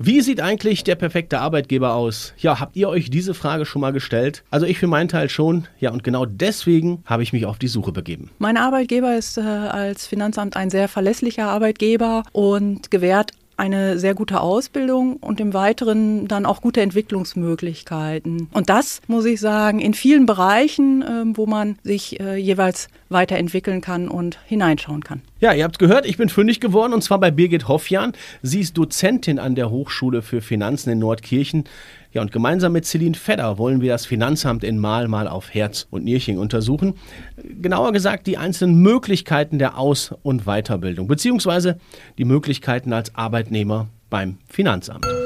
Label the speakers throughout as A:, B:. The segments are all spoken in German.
A: Wie sieht eigentlich der perfekte Arbeitgeber aus? Ja, habt ihr euch diese Frage schon mal gestellt? Also ich für meinen Teil schon. Ja, und genau deswegen habe ich mich auf die Suche begeben.
B: Mein Arbeitgeber ist äh, als Finanzamt ein sehr verlässlicher Arbeitgeber und gewährt eine sehr gute Ausbildung und im Weiteren dann auch gute Entwicklungsmöglichkeiten. Und das, muss ich sagen, in vielen Bereichen, äh, wo man sich äh, jeweils weiterentwickeln kann und hineinschauen kann.
A: Ja, ihr habt gehört, ich bin fündig geworden und zwar bei Birgit Hoffjan. Sie ist Dozentin an der Hochschule für Finanzen in Nordkirchen. Ja, und gemeinsam mit Celine Fedder wollen wir das Finanzamt in Mal mal auf Herz und Nierchen untersuchen. Genauer gesagt die einzelnen Möglichkeiten der Aus- und Weiterbildung, beziehungsweise die Möglichkeiten als Arbeitnehmer beim Finanzamt.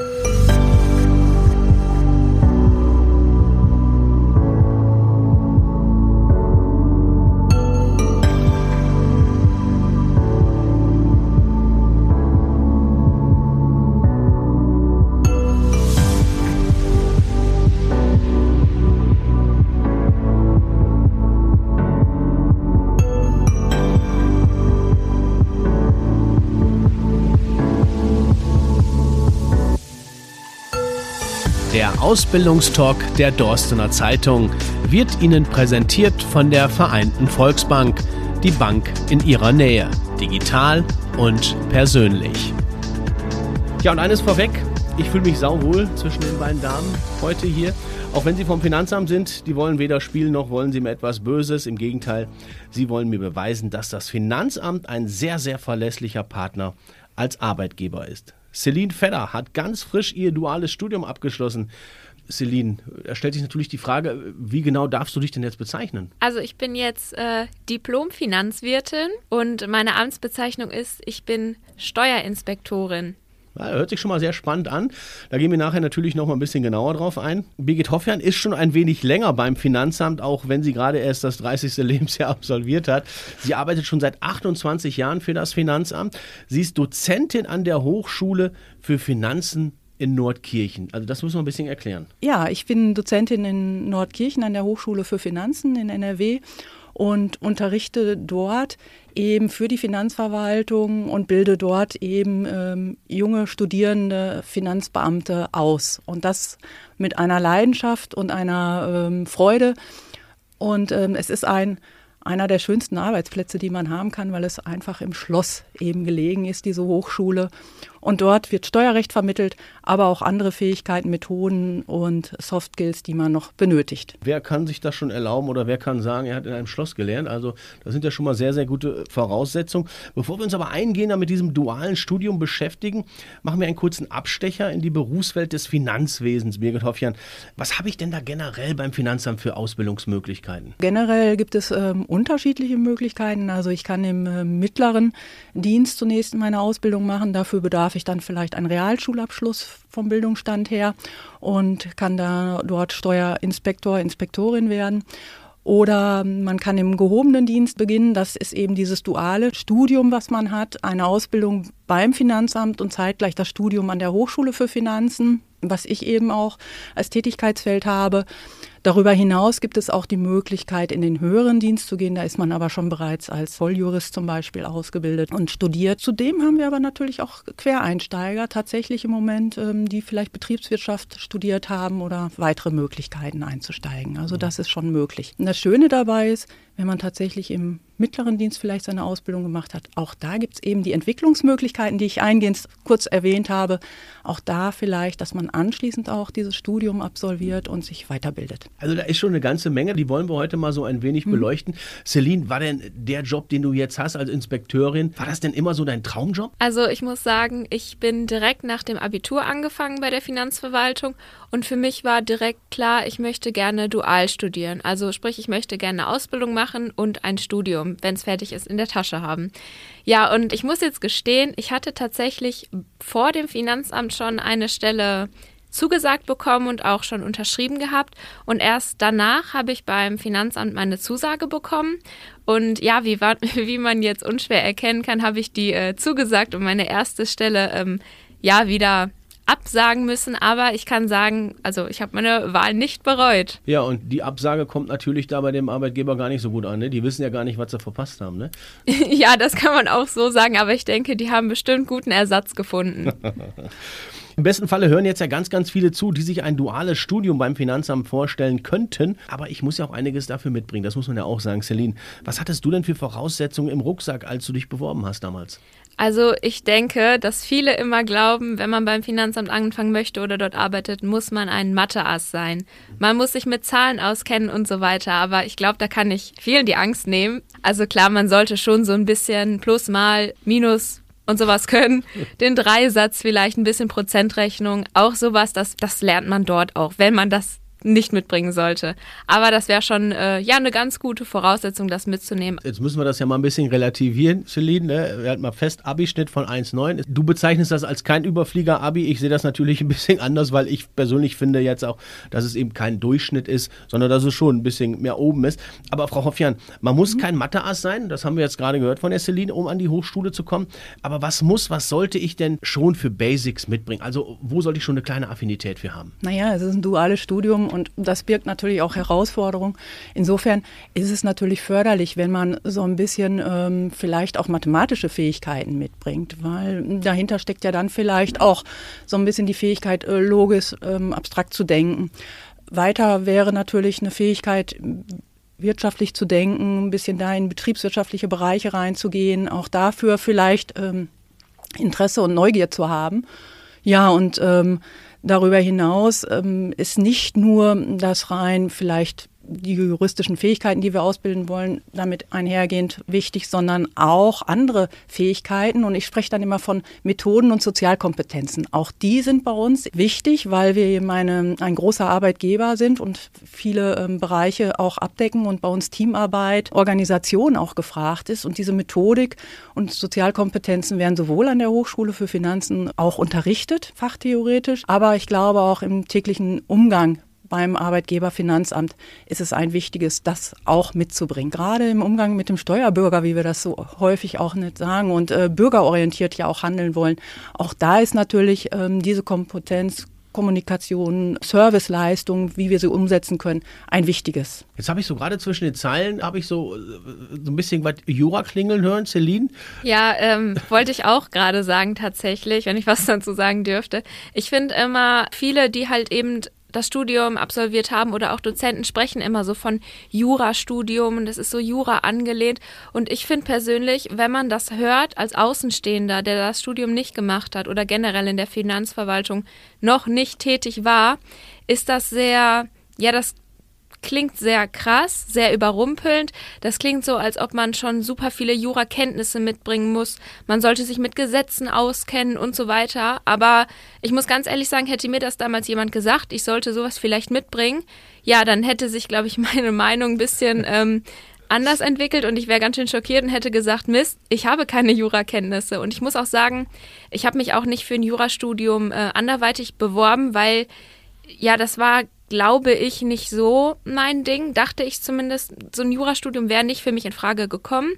A: Ausbildungstalk der Dorstener Zeitung wird Ihnen präsentiert von der Vereinten Volksbank, die Bank in Ihrer Nähe, digital und persönlich. Ja, und eines vorweg, ich fühle mich sauwohl zwischen den beiden Damen heute hier. Auch wenn sie vom Finanzamt sind, die wollen weder spielen noch wollen sie mir etwas Böses. Im Gegenteil, sie wollen mir beweisen, dass das Finanzamt ein sehr, sehr verlässlicher Partner als Arbeitgeber ist. Celine Fedder hat ganz frisch ihr duales Studium abgeschlossen. Celine, da stellt sich natürlich die Frage, wie genau darfst du dich denn jetzt bezeichnen?
C: Also ich bin jetzt äh, Diplom-Finanzwirtin und meine Amtsbezeichnung ist, ich bin Steuerinspektorin.
A: Ja, hört sich schon mal sehr spannend an. Da gehen wir nachher natürlich noch mal ein bisschen genauer drauf ein. Birgit Hoffjan ist schon ein wenig länger beim Finanzamt, auch wenn sie gerade erst das 30. Lebensjahr absolviert hat. Sie arbeitet schon seit 28 Jahren für das Finanzamt. Sie ist Dozentin an der Hochschule für Finanzen in Nordkirchen. Also das müssen wir ein bisschen erklären.
B: Ja, ich bin Dozentin in Nordkirchen an der Hochschule für Finanzen in NRW und unterrichte dort eben für die Finanzverwaltung und bilde dort eben ähm, junge studierende Finanzbeamte aus. Und das mit einer Leidenschaft und einer ähm, Freude. Und ähm, es ist ein einer der schönsten Arbeitsplätze, die man haben kann, weil es einfach im Schloss eben gelegen ist, diese Hochschule. Und dort wird Steuerrecht vermittelt, aber auch andere Fähigkeiten, Methoden und Soft Skills, die man noch benötigt.
A: Wer kann sich das schon erlauben oder wer kann sagen, er hat in einem Schloss gelernt? Also das sind ja schon mal sehr, sehr gute Voraussetzungen. Bevor wir uns aber eingehender mit diesem dualen Studium beschäftigen, machen wir einen kurzen Abstecher in die Berufswelt des Finanzwesens. Birgit Hoffjan, was habe ich denn da generell beim Finanzamt für Ausbildungsmöglichkeiten?
B: Generell gibt es ähm, unterschiedliche Möglichkeiten. Also ich kann im äh, mittleren Dienst zunächst meine Ausbildung machen. Dafür bedarf darf ich dann vielleicht einen Realschulabschluss vom Bildungsstand her und kann da dort Steuerinspektor, Inspektorin werden. Oder man kann im gehobenen Dienst beginnen. Das ist eben dieses duale Studium, was man hat. Eine Ausbildung beim Finanzamt und zeitgleich das Studium an der Hochschule für Finanzen, was ich eben auch als Tätigkeitsfeld habe. Darüber hinaus gibt es auch die Möglichkeit, in den höheren Dienst zu gehen. Da ist man aber schon bereits als Volljurist zum Beispiel ausgebildet und studiert. Zudem haben wir aber natürlich auch Quereinsteiger tatsächlich im Moment, ähm, die vielleicht Betriebswirtschaft studiert haben oder weitere Möglichkeiten einzusteigen. Also das ist schon möglich. Und das Schöne dabei ist, wenn man tatsächlich im mittleren Dienst vielleicht seine Ausbildung gemacht hat, auch da gibt es eben die Entwicklungsmöglichkeiten, die ich eingehend kurz erwähnt habe. Auch da vielleicht, dass man anschließend auch dieses Studium absolviert und sich weiterbildet.
A: Also da ist schon eine ganze Menge, die wollen wir heute mal so ein wenig mhm. beleuchten. Celine, war denn der Job, den du jetzt hast als Inspekteurin, war das denn immer so dein Traumjob?
C: Also ich muss sagen, ich bin direkt nach dem Abitur angefangen bei der Finanzverwaltung und für mich war direkt klar, ich möchte gerne dual studieren. Also sprich, ich möchte gerne eine Ausbildung machen und ein Studium, wenn es fertig ist, in der Tasche haben. Ja, und ich muss jetzt gestehen, ich hatte tatsächlich vor dem Finanzamt schon eine Stelle zugesagt bekommen und auch schon unterschrieben gehabt. Und erst danach habe ich beim Finanzamt meine Zusage bekommen. Und ja, wie, wie man jetzt unschwer erkennen kann, habe ich die äh, zugesagt und meine erste Stelle ähm, ja wieder absagen müssen, aber ich kann sagen, also ich habe meine Wahl nicht bereut.
A: Ja, und die Absage kommt natürlich da bei dem Arbeitgeber gar nicht so gut an. Ne? Die wissen ja gar nicht, was sie verpasst haben. Ne?
C: ja, das kann man auch so sagen, aber ich denke, die haben bestimmt guten Ersatz gefunden.
A: Im besten Falle hören jetzt ja ganz, ganz viele zu, die sich ein duales Studium beim Finanzamt vorstellen könnten. Aber ich muss ja auch einiges dafür mitbringen. Das muss man ja auch sagen. Celine, was hattest du denn für Voraussetzungen im Rucksack, als du dich beworben hast damals?
C: Also ich denke, dass viele immer glauben, wenn man beim Finanzamt anfangen möchte oder dort arbeitet, muss man ein Mathe-Ass sein. Man muss sich mit Zahlen auskennen und so weiter. Aber ich glaube, da kann ich vielen die Angst nehmen. Also klar, man sollte schon so ein bisschen Plus, Mal, Minus und sowas können. Den Dreisatz vielleicht, ein bisschen Prozentrechnung, auch sowas, das, das lernt man dort auch, wenn man das nicht mitbringen sollte. Aber das wäre schon äh, ja eine ganz gute Voraussetzung, das mitzunehmen.
A: Jetzt müssen wir das ja mal ein bisschen relativieren, Celine. Ne? Wir hatten mal fest Abi-Schnitt von 1,9. Du bezeichnest das als kein Überflieger-Abi. Ich sehe das natürlich ein bisschen anders, weil ich persönlich finde jetzt auch, dass es eben kein Durchschnitt ist, sondern dass es schon ein bisschen mehr oben ist. Aber Frau Hoffjan, man muss mhm. kein Mathe-Ass sein. Das haben wir jetzt gerade gehört von der Celine, um an die Hochschule zu kommen. Aber was muss, was sollte ich denn schon für Basics mitbringen? Also wo sollte ich schon eine kleine Affinität für haben?
B: Naja, es ist ein duales Studium und das birgt natürlich auch Herausforderungen. Insofern ist es natürlich förderlich, wenn man so ein bisschen ähm, vielleicht auch mathematische Fähigkeiten mitbringt, weil dahinter steckt ja dann vielleicht auch so ein bisschen die Fähigkeit, äh, logisch, ähm, abstrakt zu denken. Weiter wäre natürlich eine Fähigkeit, wirtschaftlich zu denken, ein bisschen da in betriebswirtschaftliche Bereiche reinzugehen, auch dafür vielleicht ähm, Interesse und Neugier zu haben. Ja, und ähm, Darüber hinaus ähm, ist nicht nur das rein vielleicht die juristischen Fähigkeiten, die wir ausbilden wollen, damit einhergehend wichtig, sondern auch andere Fähigkeiten. Und ich spreche dann immer von Methoden und Sozialkompetenzen. Auch die sind bei uns wichtig, weil wir eben eine, ein großer Arbeitgeber sind und viele ähm, Bereiche auch abdecken und bei uns Teamarbeit, Organisation auch gefragt ist. Und diese Methodik und Sozialkompetenzen werden sowohl an der Hochschule für Finanzen auch unterrichtet, fachtheoretisch, aber ich glaube auch im täglichen Umgang beim Arbeitgeberfinanzamt ist es ein wichtiges, das auch mitzubringen. Gerade im Umgang mit dem Steuerbürger, wie wir das so häufig auch nicht sagen und äh, bürgerorientiert ja auch handeln wollen. Auch da ist natürlich ähm, diese Kompetenz Kommunikation, Serviceleistung, wie wir sie umsetzen können, ein wichtiges.
A: Jetzt habe ich so gerade zwischen den Zeilen, habe ich so, so ein bisschen was Jura klingeln hören, Celine.
C: Ja, ähm, wollte ich auch gerade sagen tatsächlich, wenn ich was dazu sagen dürfte. Ich finde immer viele, die halt eben das Studium absolviert haben oder auch Dozenten sprechen immer so von Jurastudium und das ist so Jura angelehnt. Und ich finde persönlich, wenn man das hört als Außenstehender, der das Studium nicht gemacht hat oder generell in der Finanzverwaltung noch nicht tätig war, ist das sehr, ja, das klingt sehr krass, sehr überrumpelnd. Das klingt so, als ob man schon super viele Jurakenntnisse mitbringen muss. Man sollte sich mit Gesetzen auskennen und so weiter. Aber ich muss ganz ehrlich sagen, hätte mir das damals jemand gesagt, ich sollte sowas vielleicht mitbringen, ja, dann hätte sich, glaube ich, meine Meinung ein bisschen ähm, anders entwickelt und ich wäre ganz schön schockiert und hätte gesagt, Mist, ich habe keine Jurakenntnisse. Und ich muss auch sagen, ich habe mich auch nicht für ein Jurastudium äh, anderweitig beworben, weil ja, das war glaube ich, nicht so mein Ding. Dachte ich zumindest, so ein Jurastudium wäre nicht für mich in Frage gekommen.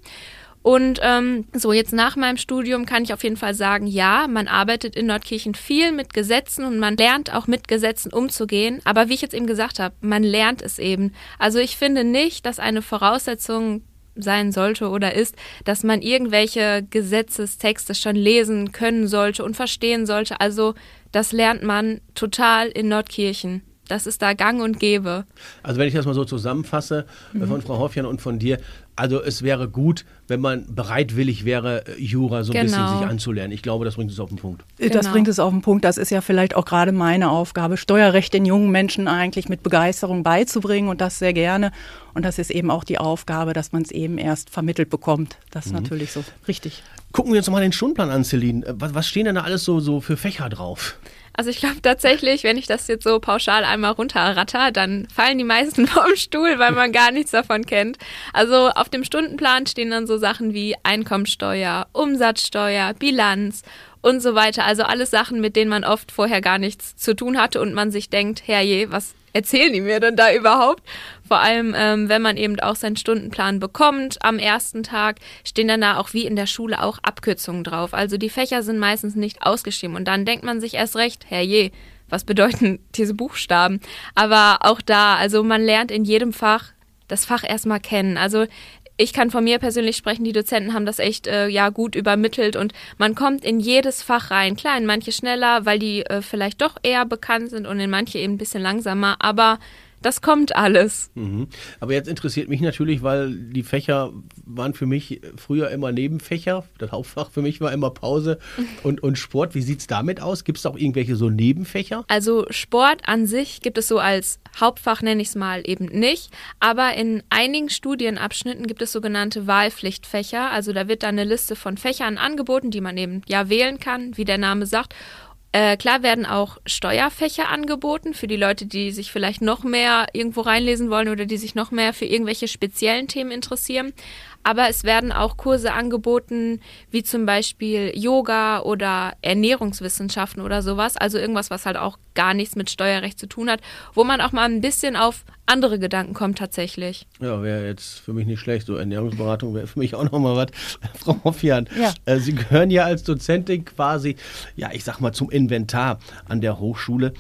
C: Und ähm, so jetzt nach meinem Studium kann ich auf jeden Fall sagen, ja, man arbeitet in Nordkirchen viel mit Gesetzen und man lernt auch mit Gesetzen umzugehen. Aber wie ich jetzt eben gesagt habe, man lernt es eben. Also ich finde nicht, dass eine Voraussetzung sein sollte oder ist, dass man irgendwelche Gesetzestexte schon lesen können sollte und verstehen sollte. Also das lernt man total in Nordkirchen. Das ist da gang und gäbe.
A: Also wenn ich das mal so zusammenfasse äh, mhm. von Frau Hoffjan und von dir, also es wäre gut, wenn man bereitwillig wäre, äh, Jura so ein genau. bisschen sich anzulernen. Ich glaube, das bringt es auf den Punkt.
B: Äh, das genau. bringt es auf den Punkt. Das ist ja vielleicht auch gerade meine Aufgabe, Steuerrecht den jungen Menschen eigentlich mit Begeisterung beizubringen und das sehr gerne. Und das ist eben auch die Aufgabe, dass man es eben erst vermittelt bekommt. Das ist mhm. natürlich so richtig.
A: Gucken wir uns mal den Stundenplan an, Celine. Was, was stehen denn da alles so, so für Fächer drauf?
C: Also ich glaube tatsächlich, wenn ich das jetzt so pauschal einmal runterratter, dann fallen die meisten vom Stuhl, weil man gar nichts davon kennt. Also auf dem Stundenplan stehen dann so Sachen wie Einkommensteuer, Umsatzsteuer, Bilanz und so weiter. Also alles Sachen, mit denen man oft vorher gar nichts zu tun hatte und man sich denkt, herrje, was erzählen die mir denn da überhaupt? Vor allem, ähm, wenn man eben auch seinen Stundenplan bekommt am ersten Tag, stehen dann da auch wie in der Schule auch Abkürzungen drauf. Also die Fächer sind meistens nicht ausgeschrieben und dann denkt man sich erst recht, herrje, was bedeuten diese Buchstaben? Aber auch da, also man lernt in jedem Fach das Fach erstmal kennen. Also ich kann von mir persönlich sprechen, die Dozenten haben das echt äh, ja gut übermittelt und man kommt in jedes Fach rein. Klar, in manche schneller, weil die äh, vielleicht doch eher bekannt sind und in manche eben ein bisschen langsamer, aber das kommt alles.
A: Mhm. Aber jetzt interessiert mich natürlich, weil die Fächer waren für mich früher immer Nebenfächer. Das Hauptfach für mich war immer Pause und, und Sport. Wie sieht es damit aus? Gibt es auch irgendwelche so Nebenfächer?
C: Also Sport an sich gibt es so als Hauptfach, nenne ich es mal, eben nicht. Aber in einigen Studienabschnitten gibt es sogenannte Wahlpflichtfächer. Also da wird dann eine Liste von Fächern angeboten, die man eben ja wählen kann, wie der Name sagt. Äh, klar werden auch Steuerfächer angeboten für die Leute, die sich vielleicht noch mehr irgendwo reinlesen wollen oder die sich noch mehr für irgendwelche speziellen Themen interessieren. Aber es werden auch Kurse angeboten, wie zum Beispiel Yoga oder Ernährungswissenschaften oder sowas. Also irgendwas, was halt auch gar nichts mit Steuerrecht zu tun hat, wo man auch mal ein bisschen auf andere Gedanken kommt tatsächlich.
A: Ja, wäre jetzt für mich nicht schlecht. So Ernährungsberatung wäre für mich auch nochmal was. Frau Hofjan, ja. äh, Sie gehören ja als Dozentin quasi, ja, ich sag mal, zum Inventar an der Hochschule.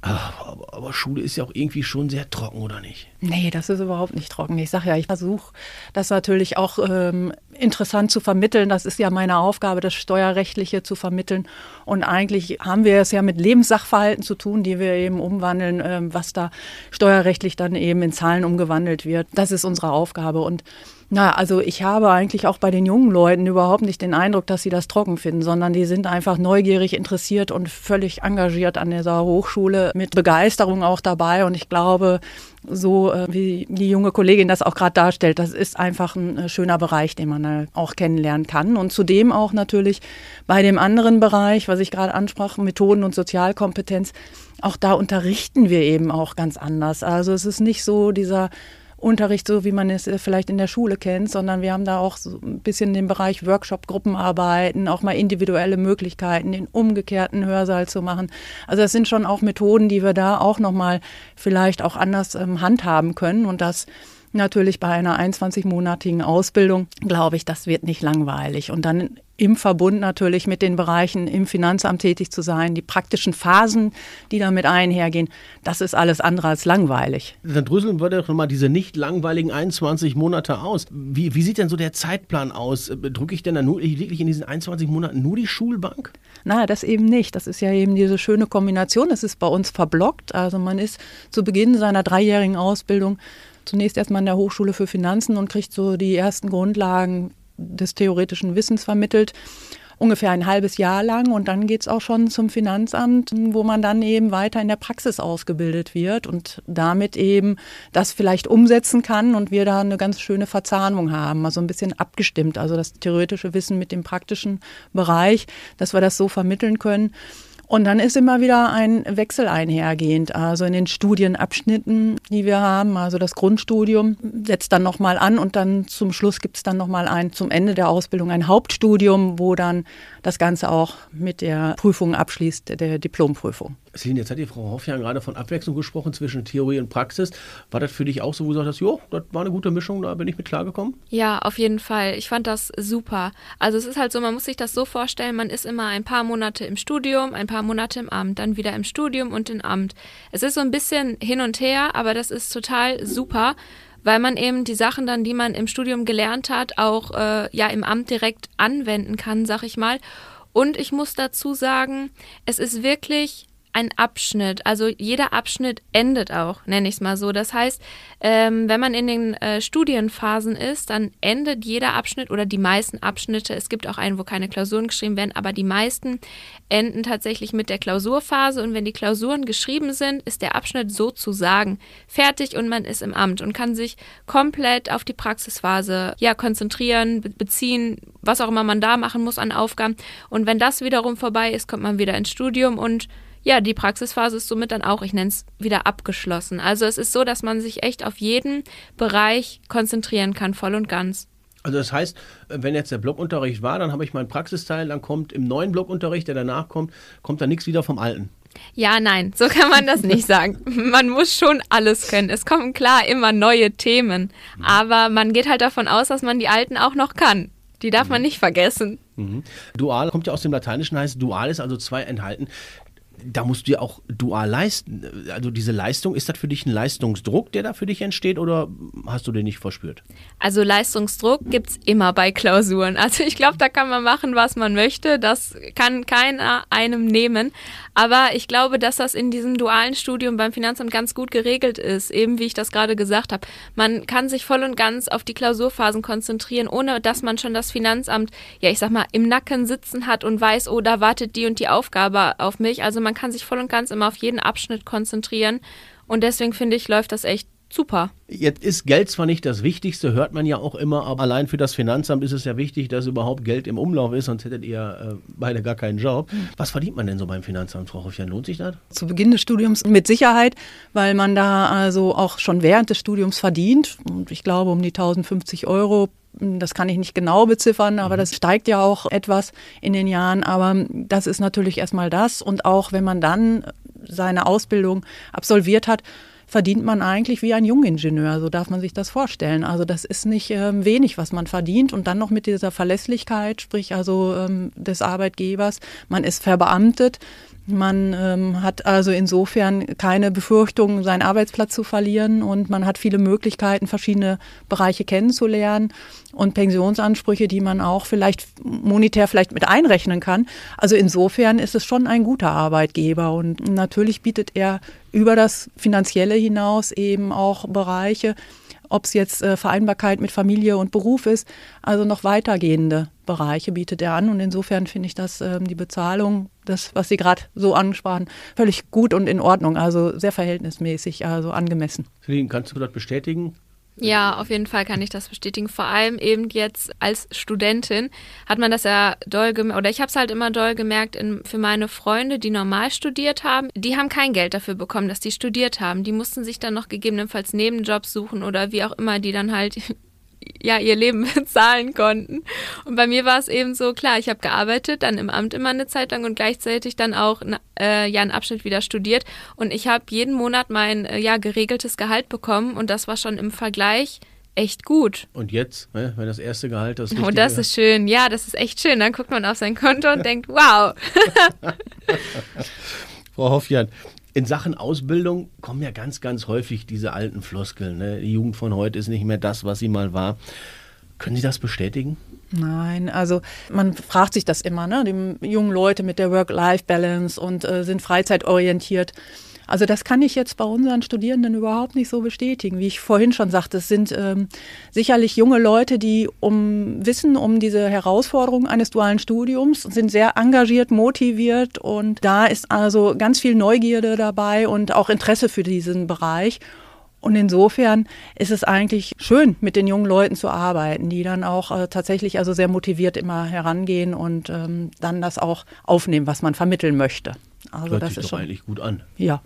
A: Aber, aber, Schule ist ja auch irgendwie schon sehr trocken, oder nicht?
B: Nee, das ist überhaupt nicht trocken. Ich sage ja, ich versuche das natürlich auch ähm, interessant zu vermitteln. Das ist ja meine Aufgabe, das Steuerrechtliche zu vermitteln. Und eigentlich haben wir es ja mit Lebenssachverhalten zu tun, die wir eben umwandeln, ähm, was da steuerrechtlich dann eben in Zahlen umgewandelt wird. Das ist unsere Aufgabe. Und na, also ich habe eigentlich auch bei den jungen Leuten überhaupt nicht den Eindruck, dass sie das trocken finden, sondern die sind einfach neugierig, interessiert und völlig engagiert an dieser Hochschule mit Begeisterung auch dabei. Und ich glaube, so äh, wie die junge Kollegin das auch gerade darstellt, das ist einfach ein äh, schöner Bereich, den man auch kennenlernen kann. Und zudem auch natürlich bei dem anderen Bereich, was ich gerade ansprach, Methoden und Sozialkompetenz, auch da unterrichten wir eben auch ganz anders. Also es ist nicht so dieser Unterricht, so wie man es äh, vielleicht in der Schule kennt, sondern wir haben da auch so ein bisschen den Bereich Workshop, Gruppenarbeiten, auch mal individuelle Möglichkeiten, den umgekehrten Hörsaal zu machen. Also das sind schon auch Methoden, die wir da auch nochmal vielleicht auch anders ähm, handhaben können und das natürlich bei einer 21-monatigen Ausbildung, glaube ich, das wird nicht langweilig. Und dann im Verbund natürlich mit den Bereichen im Finanzamt tätig zu sein, die praktischen Phasen, die damit einhergehen, das ist alles andere als langweilig.
A: Dann dröseln wir doch nochmal diese nicht langweiligen 21 Monate aus. Wie, wie sieht denn so der Zeitplan aus? Drücke ich denn dann nur, wirklich in diesen 21 Monaten nur die Schulbank?
B: Na, das eben nicht. Das ist ja eben diese schöne Kombination. Das ist bei uns verblockt. Also man ist zu Beginn seiner dreijährigen Ausbildung zunächst erstmal an der Hochschule für Finanzen und kriegt so die ersten Grundlagen des theoretischen Wissens vermittelt ungefähr ein halbes Jahr lang und dann geht es auch schon zum Finanzamt, wo man dann eben weiter in der Praxis ausgebildet wird und damit eben das vielleicht umsetzen kann und wir da eine ganz schöne Verzahnung haben, also ein bisschen abgestimmt, also das theoretische Wissen mit dem praktischen Bereich, dass wir das so vermitteln können. Und dann ist immer wieder ein Wechsel einhergehend. Also in den Studienabschnitten, die wir haben, also das Grundstudium setzt dann nochmal an und dann zum Schluss gibt es dann nochmal ein, zum Ende der Ausbildung ein Hauptstudium, wo dann das Ganze auch mit der Prüfung abschließt, der Diplomprüfung.
A: Celine, jetzt hat die Frau Hoffjan gerade von Abwechslung gesprochen zwischen Theorie und Praxis. War das für dich auch so, wo du sagst, jo, das war eine gute Mischung, da bin ich mit klargekommen?
C: Ja, auf jeden Fall. Ich fand das super. Also es ist halt so, man muss sich das so vorstellen, man ist immer ein paar Monate im Studium, ein paar Monate im Amt, dann wieder im Studium und im Amt. Es ist so ein bisschen hin und her, aber das ist total super weil man eben die Sachen dann, die man im Studium gelernt hat, auch äh, ja im Amt direkt anwenden kann, sag ich mal. Und ich muss dazu sagen, es ist wirklich ein Abschnitt. Also jeder Abschnitt endet auch, nenne ich es mal so. Das heißt, ähm, wenn man in den äh, Studienphasen ist, dann endet jeder Abschnitt oder die meisten Abschnitte. Es gibt auch einen, wo keine Klausuren geschrieben werden, aber die meisten enden tatsächlich mit der Klausurphase. Und wenn die Klausuren geschrieben sind, ist der Abschnitt sozusagen fertig und man ist im Amt und kann sich komplett auf die Praxisphase ja konzentrieren, beziehen, was auch immer man da machen muss an Aufgaben. Und wenn das wiederum vorbei ist, kommt man wieder ins Studium und ja, die Praxisphase ist somit dann auch, ich nenne es wieder abgeschlossen. Also es ist so, dass man sich echt auf jeden Bereich konzentrieren kann, voll und ganz.
A: Also das heißt, wenn jetzt der Blockunterricht war, dann habe ich meinen Praxisteil, dann kommt im neuen Blockunterricht, der danach kommt, kommt da nichts wieder vom alten.
C: Ja, nein, so kann man das nicht sagen. Man muss schon alles können. Es kommen klar immer neue Themen, aber man geht halt davon aus, dass man die alten auch noch kann. Die darf man mhm. nicht vergessen.
A: Mhm. Dual kommt ja aus dem Lateinischen, heißt dual ist also zwei enthalten da musst du ja auch dual leisten. Also diese Leistung, ist das für dich ein Leistungsdruck, der da für dich entsteht oder hast du den nicht verspürt?
C: Also Leistungsdruck gibt es immer bei Klausuren. Also ich glaube, da kann man machen, was man möchte. Das kann keiner einem nehmen. Aber ich glaube, dass das in diesem dualen Studium beim Finanzamt ganz gut geregelt ist. Eben wie ich das gerade gesagt habe. Man kann sich voll und ganz auf die Klausurphasen konzentrieren, ohne dass man schon das Finanzamt, ja ich sag mal, im Nacken sitzen hat und weiß, oh, da wartet die und die Aufgabe auf mich. Also man kann sich voll und ganz immer auf jeden Abschnitt konzentrieren. Und deswegen finde ich, läuft das echt super.
A: Jetzt ist Geld zwar nicht das Wichtigste, hört man ja auch immer, aber allein für das Finanzamt ist es ja wichtig, dass überhaupt Geld im Umlauf ist, sonst hättet ihr äh, beide gar keinen Job. Was verdient man denn so beim Finanzamt, Frau Hoffjan? Lohnt sich das?
B: Zu Beginn des Studiums mit Sicherheit, weil man da also auch schon während des Studiums verdient. Und ich glaube um die 1050 Euro das kann ich nicht genau beziffern, aber mhm. das steigt ja auch etwas in den Jahren. Aber das ist natürlich erstmal das. Und auch wenn man dann seine Ausbildung absolviert hat, verdient man eigentlich wie ein Jungingenieur. So darf man sich das vorstellen. Also das ist nicht ähm, wenig, was man verdient. Und dann noch mit dieser Verlässlichkeit, sprich also ähm, des Arbeitgebers. Man ist verbeamtet. Man ähm, hat also insofern keine Befürchtung, seinen Arbeitsplatz zu verlieren und man hat viele Möglichkeiten, verschiedene Bereiche kennenzulernen und Pensionsansprüche, die man auch vielleicht monetär vielleicht mit einrechnen kann. Also insofern ist es schon ein guter Arbeitgeber und natürlich bietet er über das Finanzielle hinaus eben auch Bereiche, ob es jetzt äh, Vereinbarkeit mit Familie und Beruf ist, also noch weitergehende Bereiche bietet er an. Und insofern finde ich das ähm, die Bezahlung, das, was Sie gerade so ansprachen, völlig gut und in Ordnung, also sehr verhältnismäßig, also angemessen.
A: Celine, kannst du das bestätigen?
C: Ja, auf jeden Fall kann ich das bestätigen. Vor allem eben jetzt als Studentin hat man das ja doll gemerkt, oder ich habe es halt immer doll gemerkt in, für meine Freunde, die normal studiert haben. Die haben kein Geld dafür bekommen, dass die studiert haben. Die mussten sich dann noch gegebenenfalls Nebenjobs suchen oder wie auch immer, die dann halt ja ihr Leben bezahlen konnten. Und bei mir war es eben so, klar, ich habe gearbeitet, dann im Amt immer eine Zeit lang und gleichzeitig dann auch äh, ja einen Abschnitt wieder studiert. Und ich habe jeden Monat mein äh, ja geregeltes Gehalt bekommen und das war schon im Vergleich echt gut.
A: Und jetzt, ne, wenn das erste Gehalt das
C: Oh, das ist schön. Ja, das ist echt schön. Dann guckt man auf sein Konto und denkt, wow.
A: Frau Hoffjan, in Sachen Ausbildung kommen ja ganz, ganz häufig diese alten Floskeln. Ne? Die Jugend von heute ist nicht mehr das, was sie mal war. Können Sie das bestätigen?
B: Nein, also man fragt sich das immer, ne? Die jungen Leute mit der Work-Life-Balance und äh, sind freizeitorientiert. Also das kann ich jetzt bei unseren Studierenden überhaupt nicht so bestätigen. Wie ich vorhin schon sagte, es sind ähm, sicherlich junge Leute, die um wissen um diese Herausforderung eines dualen Studiums, sind sehr engagiert, motiviert und da ist also ganz viel Neugierde dabei und auch Interesse für diesen Bereich. Und insofern ist es eigentlich schön, mit den jungen Leuten zu arbeiten, die dann auch äh, tatsächlich also sehr motiviert immer herangehen und ähm, dann das auch aufnehmen, was man vermitteln möchte.
A: Also Hört das sich ist doch schon eigentlich gut an.
B: Ja.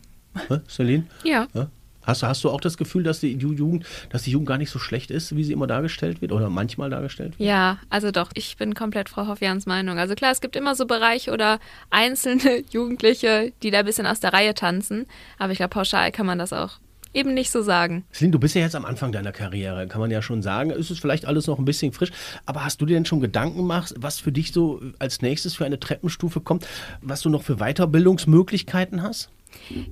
A: Celine?
C: Ja. ja?
A: Hast, hast du auch das Gefühl, dass die Jugend, dass die Jugend gar nicht so schlecht ist, wie sie immer dargestellt wird oder manchmal dargestellt wird?
C: Ja, also doch, ich bin komplett Frau Hoffjans Meinung. Also klar, es gibt immer so Bereiche oder einzelne Jugendliche, die da ein bisschen aus der Reihe tanzen, aber ich glaube, pauschal kann man das auch eben nicht so sagen.
A: Celine, du bist ja jetzt am Anfang deiner Karriere, kann man ja schon sagen. Ist es vielleicht alles noch ein bisschen frisch, aber hast du dir denn schon Gedanken gemacht, was für dich so als nächstes für eine Treppenstufe kommt, was du noch für Weiterbildungsmöglichkeiten hast?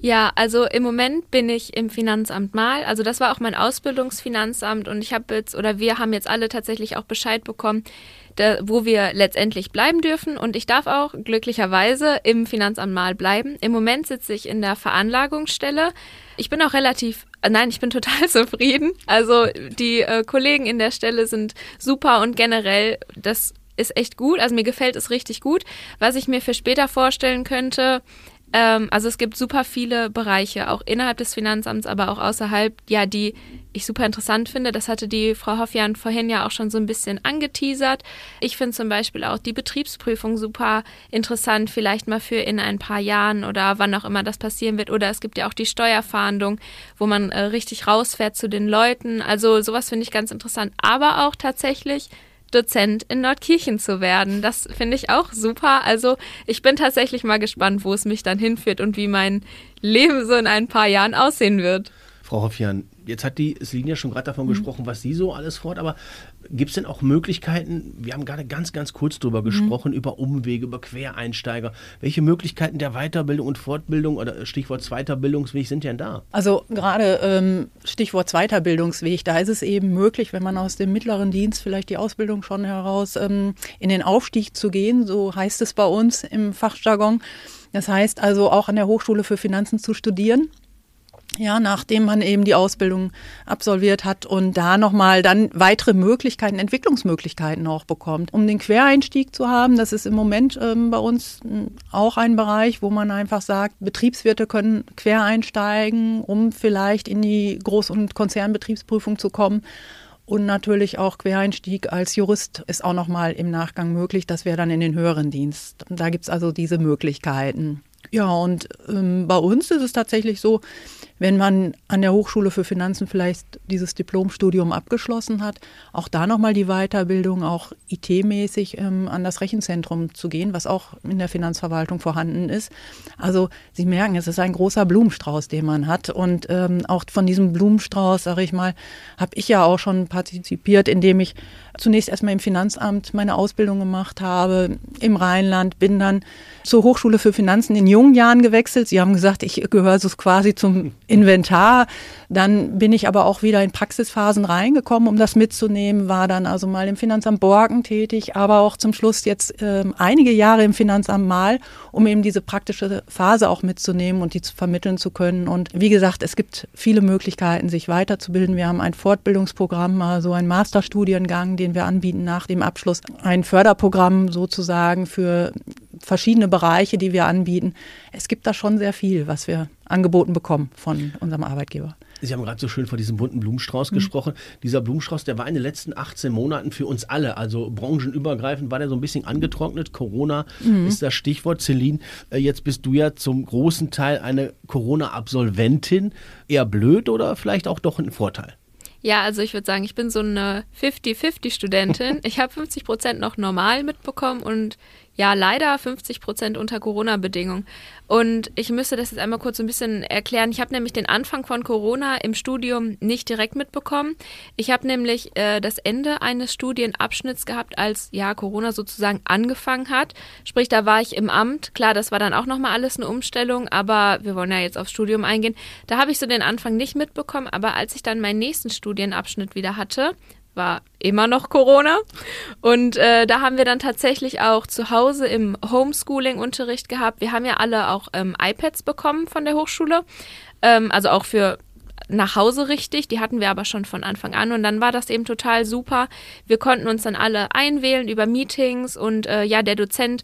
C: Ja, also im Moment bin ich im Finanzamt mal. Also das war auch mein Ausbildungsfinanzamt und ich habe jetzt oder wir haben jetzt alle tatsächlich auch Bescheid bekommen, da, wo wir letztendlich bleiben dürfen und ich darf auch glücklicherweise im Finanzamt mal bleiben. Im Moment sitze ich in der Veranlagungsstelle. Ich bin auch relativ Nein, ich bin total zufrieden. Also die äh, Kollegen in der Stelle sind super und generell das ist echt gut. Also mir gefällt es richtig gut. Was ich mir für später vorstellen könnte, Ähm, also es gibt super viele Bereiche, auch innerhalb des Finanzamts, aber auch außerhalb, ja, die ich super interessant finde. Das hatte die Frau Hoffjan vorhin ja auch schon so ein bisschen angeteasert. Ich finde zum Beispiel auch die Betriebsprüfung super interessant, vielleicht mal für in ein paar Jahren oder wann auch immer das passieren wird. Oder es gibt ja auch die Steuerfahndung, wo man äh, richtig rausfährt zu den Leuten. Also sowas finde ich ganz interessant. Aber auch tatsächlich Dozent in Nordkirchen zu werden. Das finde ich auch super. Also ich bin tatsächlich mal gespannt, wo es mich dann hinführt und wie mein Leben so in ein paar Jahren aussehen wird.
A: Frau Hoffjan, jetzt hat die Selina schon gerade davon mhm. gesprochen, was sie so alles fort, aber gibt es denn auch Möglichkeiten, wir haben gerade ganz, ganz kurz drüber mhm. gesprochen, über Umwege, über Quereinsteiger. Welche Möglichkeiten der Weiterbildung und Fortbildung oder Stichwort zweiter Bildungsweg sind denn da?
B: Also gerade ähm, Stichwort zweiter Bildungsweg, da ist es eben möglich, wenn man aus dem mittleren Dienst vielleicht die Ausbildung schon heraus ähm, in den Aufstieg zu gehen, so heißt es bei uns im Fachjargon. Das heißt also auch an der Hochschule für Finanzen zu studieren ja, nachdem man eben die Ausbildung absolviert hat und da nochmal dann weitere Möglichkeiten, Entwicklungsmöglichkeiten auch bekommt. Um den Quereinstieg zu haben, das ist im Moment ähm, bei uns auch ein Bereich, wo man einfach sagt, Betriebswirte können quer einsteigen, um vielleicht in die Groß- und Konzernbetriebsprüfung zu kommen. Und natürlich auch Quereinstieg als Jurist ist auch nochmal im Nachgang möglich. Das wäre dann in den höheren Dienst. Da gibt es also diese Möglichkeiten. Ja, und ähm, bei uns ist es tatsächlich so, wenn man an der Hochschule für Finanzen vielleicht dieses Diplomstudium abgeschlossen hat, auch da nochmal die Weiterbildung, auch IT-mäßig ähm, an das Rechenzentrum zu gehen, was auch in der Finanzverwaltung vorhanden ist. Also Sie merken, es ist ein großer Blumenstrauß, den man hat. Und ähm, auch von diesem Blumenstrauß, sage ich mal, habe ich ja auch schon partizipiert, indem ich zunächst erstmal im Finanzamt meine Ausbildung gemacht habe, im Rheinland, bin dann zur Hochschule für Finanzen in jungen Jahren gewechselt. Sie haben gesagt, ich gehöre so quasi zum Inventar. Dann bin ich aber auch wieder in Praxisphasen reingekommen, um das mitzunehmen, war dann also mal im Finanzamt Borken tätig, aber auch zum Schluss jetzt äh, einige Jahre im Finanzamt mal, um eben diese praktische Phase auch mitzunehmen und die zu vermitteln zu können. Und wie gesagt, es gibt viele Möglichkeiten, sich weiterzubilden. Wir haben ein Fortbildungsprogramm, also einen Masterstudiengang, den wir anbieten nach dem Abschluss, ein Förderprogramm sozusagen für verschiedene Bereiche, die wir anbieten. Es gibt da schon sehr viel, was wir angeboten bekommen von unserem Arbeitgeber.
A: Sie haben gerade so schön von diesem bunten Blumenstrauß mhm. gesprochen. Dieser Blumenstrauß, der war in den letzten 18 Monaten für uns alle, also branchenübergreifend, war der so ein bisschen angetrocknet. Corona mhm. ist das Stichwort. Celine, äh, jetzt bist du ja zum großen Teil eine Corona-Absolventin. Eher blöd oder vielleicht auch doch ein Vorteil?
C: Ja, also ich würde sagen, ich bin so eine 50-50-Studentin. Ich habe 50 Prozent noch normal mitbekommen und ja, leider 50 Prozent unter Corona-Bedingungen. Und ich müsste das jetzt einmal kurz ein bisschen erklären. Ich habe nämlich den Anfang von Corona im Studium nicht direkt mitbekommen. Ich habe nämlich äh, das Ende eines Studienabschnitts gehabt, als ja Corona sozusagen angefangen hat. Sprich, da war ich im Amt. Klar, das war dann auch nochmal alles eine Umstellung, aber wir wollen ja jetzt aufs Studium eingehen. Da habe ich so den Anfang nicht mitbekommen, aber als ich dann meinen nächsten Studienabschnitt wieder hatte, war immer noch Corona. Und äh, da haben wir dann tatsächlich auch zu Hause im Homeschooling-Unterricht gehabt. Wir haben ja alle auch ähm, iPads bekommen von der Hochschule. Ähm, also auch für nach Hause richtig. Die hatten wir aber schon von Anfang an. Und dann war das eben total super. Wir konnten uns dann alle einwählen über Meetings und äh, ja, der Dozent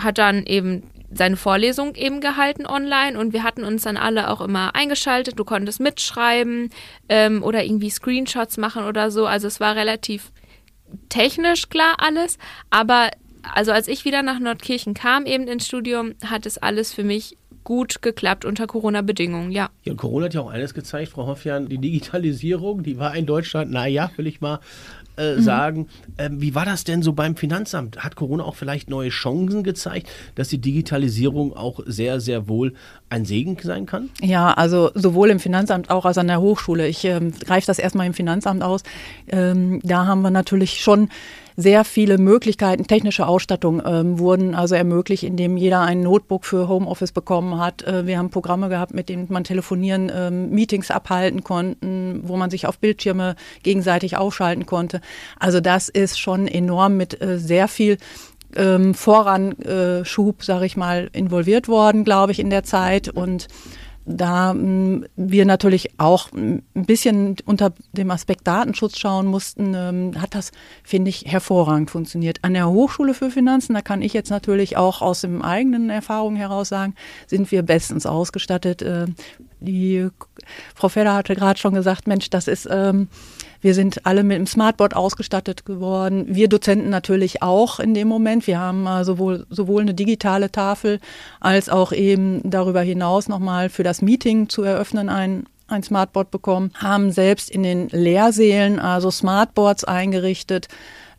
C: hat dann eben seine Vorlesung eben gehalten online und wir hatten uns dann alle auch immer eingeschaltet. Du konntest mitschreiben ähm, oder irgendwie Screenshots machen oder so. Also es war relativ technisch klar alles, aber also als ich wieder nach Nordkirchen kam, eben ins Studium, hat es alles für mich gut geklappt unter Corona-Bedingungen, ja.
A: Ja, und Corona hat ja auch eines gezeigt, Frau Hoffjan, die Digitalisierung, die war in Deutschland, naja, will ich mal äh, mhm. sagen. Äh, wie war das denn so beim Finanzamt? Hat Corona auch vielleicht neue Chancen gezeigt, dass die Digitalisierung auch sehr, sehr wohl ein Segen sein kann?
B: Ja, also sowohl im Finanzamt auch als an der Hochschule. Ich ähm, greife das erstmal im Finanzamt aus. Ähm, da haben wir natürlich schon sehr viele Möglichkeiten, technische Ausstattung ähm, wurden also ermöglicht, indem jeder ein Notebook für Homeoffice bekommen hat. Äh, wir haben Programme gehabt, mit denen man telefonieren, ähm, Meetings abhalten konnten, wo man sich auf Bildschirme gegenseitig aufschalten konnte. Also das ist schon enorm mit äh, sehr viel ähm, Voranschub, sage ich mal, involviert worden, glaube ich, in der Zeit und da mh, wir natürlich auch ein bisschen unter dem Aspekt Datenschutz schauen mussten, ähm, hat das, finde ich, hervorragend funktioniert. An der Hochschule für Finanzen, da kann ich jetzt natürlich auch aus dem eigenen Erfahrungen heraus sagen, sind wir bestens ausgestattet. Äh, die Frau Feder hatte gerade schon gesagt, Mensch, das ist ähm, wir sind alle mit dem Smartboard ausgestattet geworden. Wir Dozenten natürlich auch in dem Moment. Wir haben äh, sowohl, sowohl eine digitale Tafel als auch eben darüber hinaus nochmal für das Meeting zu eröffnen ein, ein Smartboard bekommen, haben selbst in den Lehrsälen also Smartboards eingerichtet.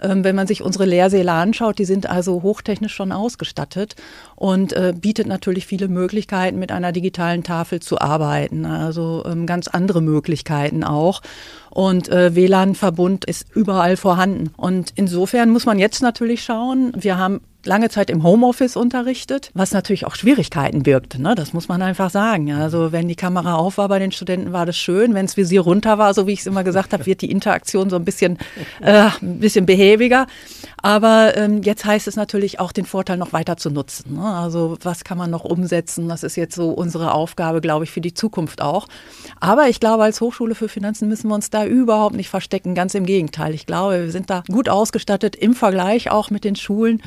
B: Ähm, wenn man sich unsere Lehrsäle anschaut, die sind also hochtechnisch schon ausgestattet und äh, bietet natürlich viele Möglichkeiten, mit einer digitalen Tafel zu arbeiten. Also ähm, ganz andere Möglichkeiten auch. Und äh, WLAN-Verbund ist überall vorhanden. Und insofern muss man jetzt natürlich schauen, wir haben lange Zeit im Homeoffice unterrichtet, was natürlich auch Schwierigkeiten birgt. Ne? Das muss man einfach sagen. Also wenn die Kamera auf war bei den Studenten, war das schön. Wenn das Visier runter war, so wie ich es immer gesagt habe, wird die Interaktion so ein bisschen, äh, ein bisschen behäbiger. Aber ähm, jetzt heißt es natürlich auch, den Vorteil noch weiter zu nutzen. Ne? Also was kann man noch umsetzen? Das ist jetzt so unsere Aufgabe, glaube ich, für die Zukunft auch. Aber ich glaube, als Hochschule für Finanzen müssen wir uns da überhaupt nicht verstecken. Ganz im Gegenteil. Ich glaube, wir sind da gut ausgestattet im Vergleich auch mit den Schulen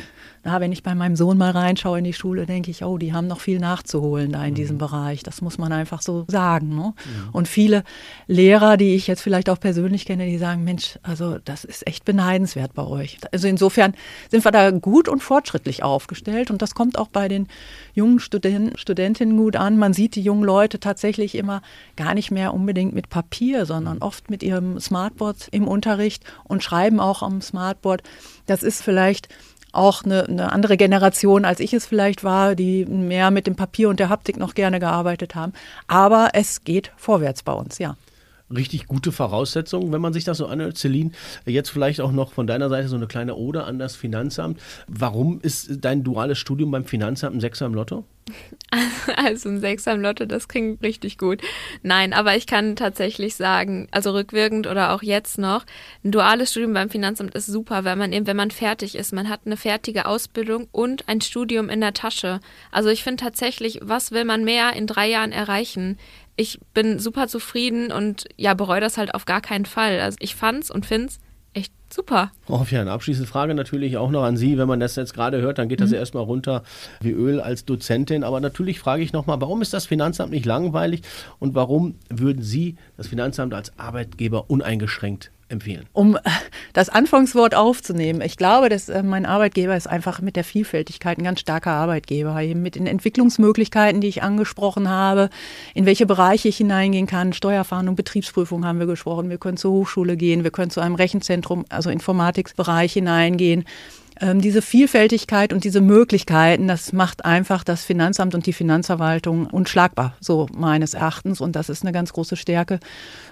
B: na, wenn ich bei meinem Sohn mal reinschaue in die Schule, denke ich, oh, die haben noch viel nachzuholen da in mhm. diesem Bereich. Das muss man einfach so sagen. Ne? Mhm. Und viele Lehrer, die ich jetzt vielleicht auch persönlich kenne, die sagen, Mensch, also das ist echt beneidenswert bei euch. Also insofern sind wir da gut und fortschrittlich aufgestellt und das kommt auch bei den jungen Studenten, Studentinnen gut an. Man sieht die jungen Leute tatsächlich immer gar nicht mehr unbedingt mit Papier, sondern oft mit ihrem Smartboard im Unterricht und schreiben auch am Smartboard. Das ist vielleicht auch eine, eine, andere Generation, als ich es vielleicht war, die mehr mit dem Papier und der Haptik noch gerne gearbeitet haben. Aber es geht vorwärts bei uns, ja
A: richtig gute Voraussetzungen, wenn man sich das so anhört. Celine, jetzt vielleicht auch noch von deiner Seite so eine kleine Ode an das Finanzamt. Warum ist dein duales Studium beim Finanzamt ein Sechser im Lotto?
C: Also ein Sechser im Lotto, das klingt richtig gut. Nein, aber ich kann tatsächlich sagen, also rückwirkend oder auch jetzt noch, ein duales Studium beim Finanzamt ist super, weil man eben, wenn man fertig ist, man hat eine fertige Ausbildung und ein Studium in der Tasche. Also ich finde tatsächlich, was will man mehr in drei Jahren erreichen? Ich bin super zufrieden und ja, bereue das halt auf gar keinen Fall. Also ich fand's und find's echt super.
A: Oh, ja, eine abschließende Frage natürlich auch noch an Sie. Wenn man das jetzt gerade hört, dann geht das mhm. ja erstmal runter wie Öl als Dozentin. Aber natürlich frage ich nochmal, warum ist das Finanzamt nicht langweilig und warum würden Sie das Finanzamt als Arbeitgeber uneingeschränkt empfehlen?
B: Um das Anfangswort aufzunehmen, ich glaube, dass äh, mein Arbeitgeber ist einfach mit der Vielfältigkeit ein ganz starker Arbeitgeber, eben mit den Entwicklungsmöglichkeiten, die ich angesprochen habe, in welche Bereiche ich hineingehen kann, Steuerfahndung, Betriebsprüfung haben wir gesprochen, wir können zur Hochschule gehen, wir können zu einem Rechenzentrum, also Informatikbereich hineingehen. Ähm, diese Vielfältigkeit und diese Möglichkeiten, das macht einfach das Finanzamt und die Finanzverwaltung unschlagbar, so meines Erachtens. Und das ist eine ganz große Stärke.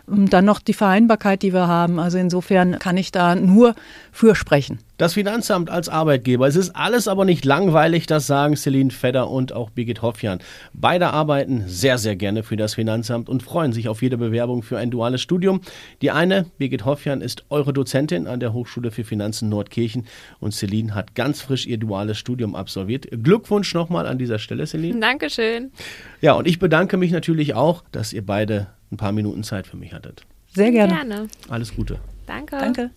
B: Und dann noch die Vereinbarkeit, die wir haben. Also insofern kann ich da nur für sprechen.
A: Das Finanzamt als Arbeitgeber. Es ist alles aber nicht langweilig, das sagen Celine Fedder und auch Birgit Hoffjan. Beide arbeiten sehr, sehr gerne für das Finanzamt und freuen sich auf jede Bewerbung für ein duales Studium. Die eine, Birgit Hoffjan, ist eure Dozentin an der Hochschule für Finanzen Nordkirchen und Celine hat ganz frisch ihr duales Studium absolviert. Glückwunsch nochmal an dieser Stelle, Celine.
C: Dankeschön.
A: Ja, und ich bedanke mich natürlich auch, dass ihr beide ein paar Minuten Zeit für mich hattet.
B: Sehr gerne.
C: gerne.
A: Alles Gute.
C: Danke.
B: Danke.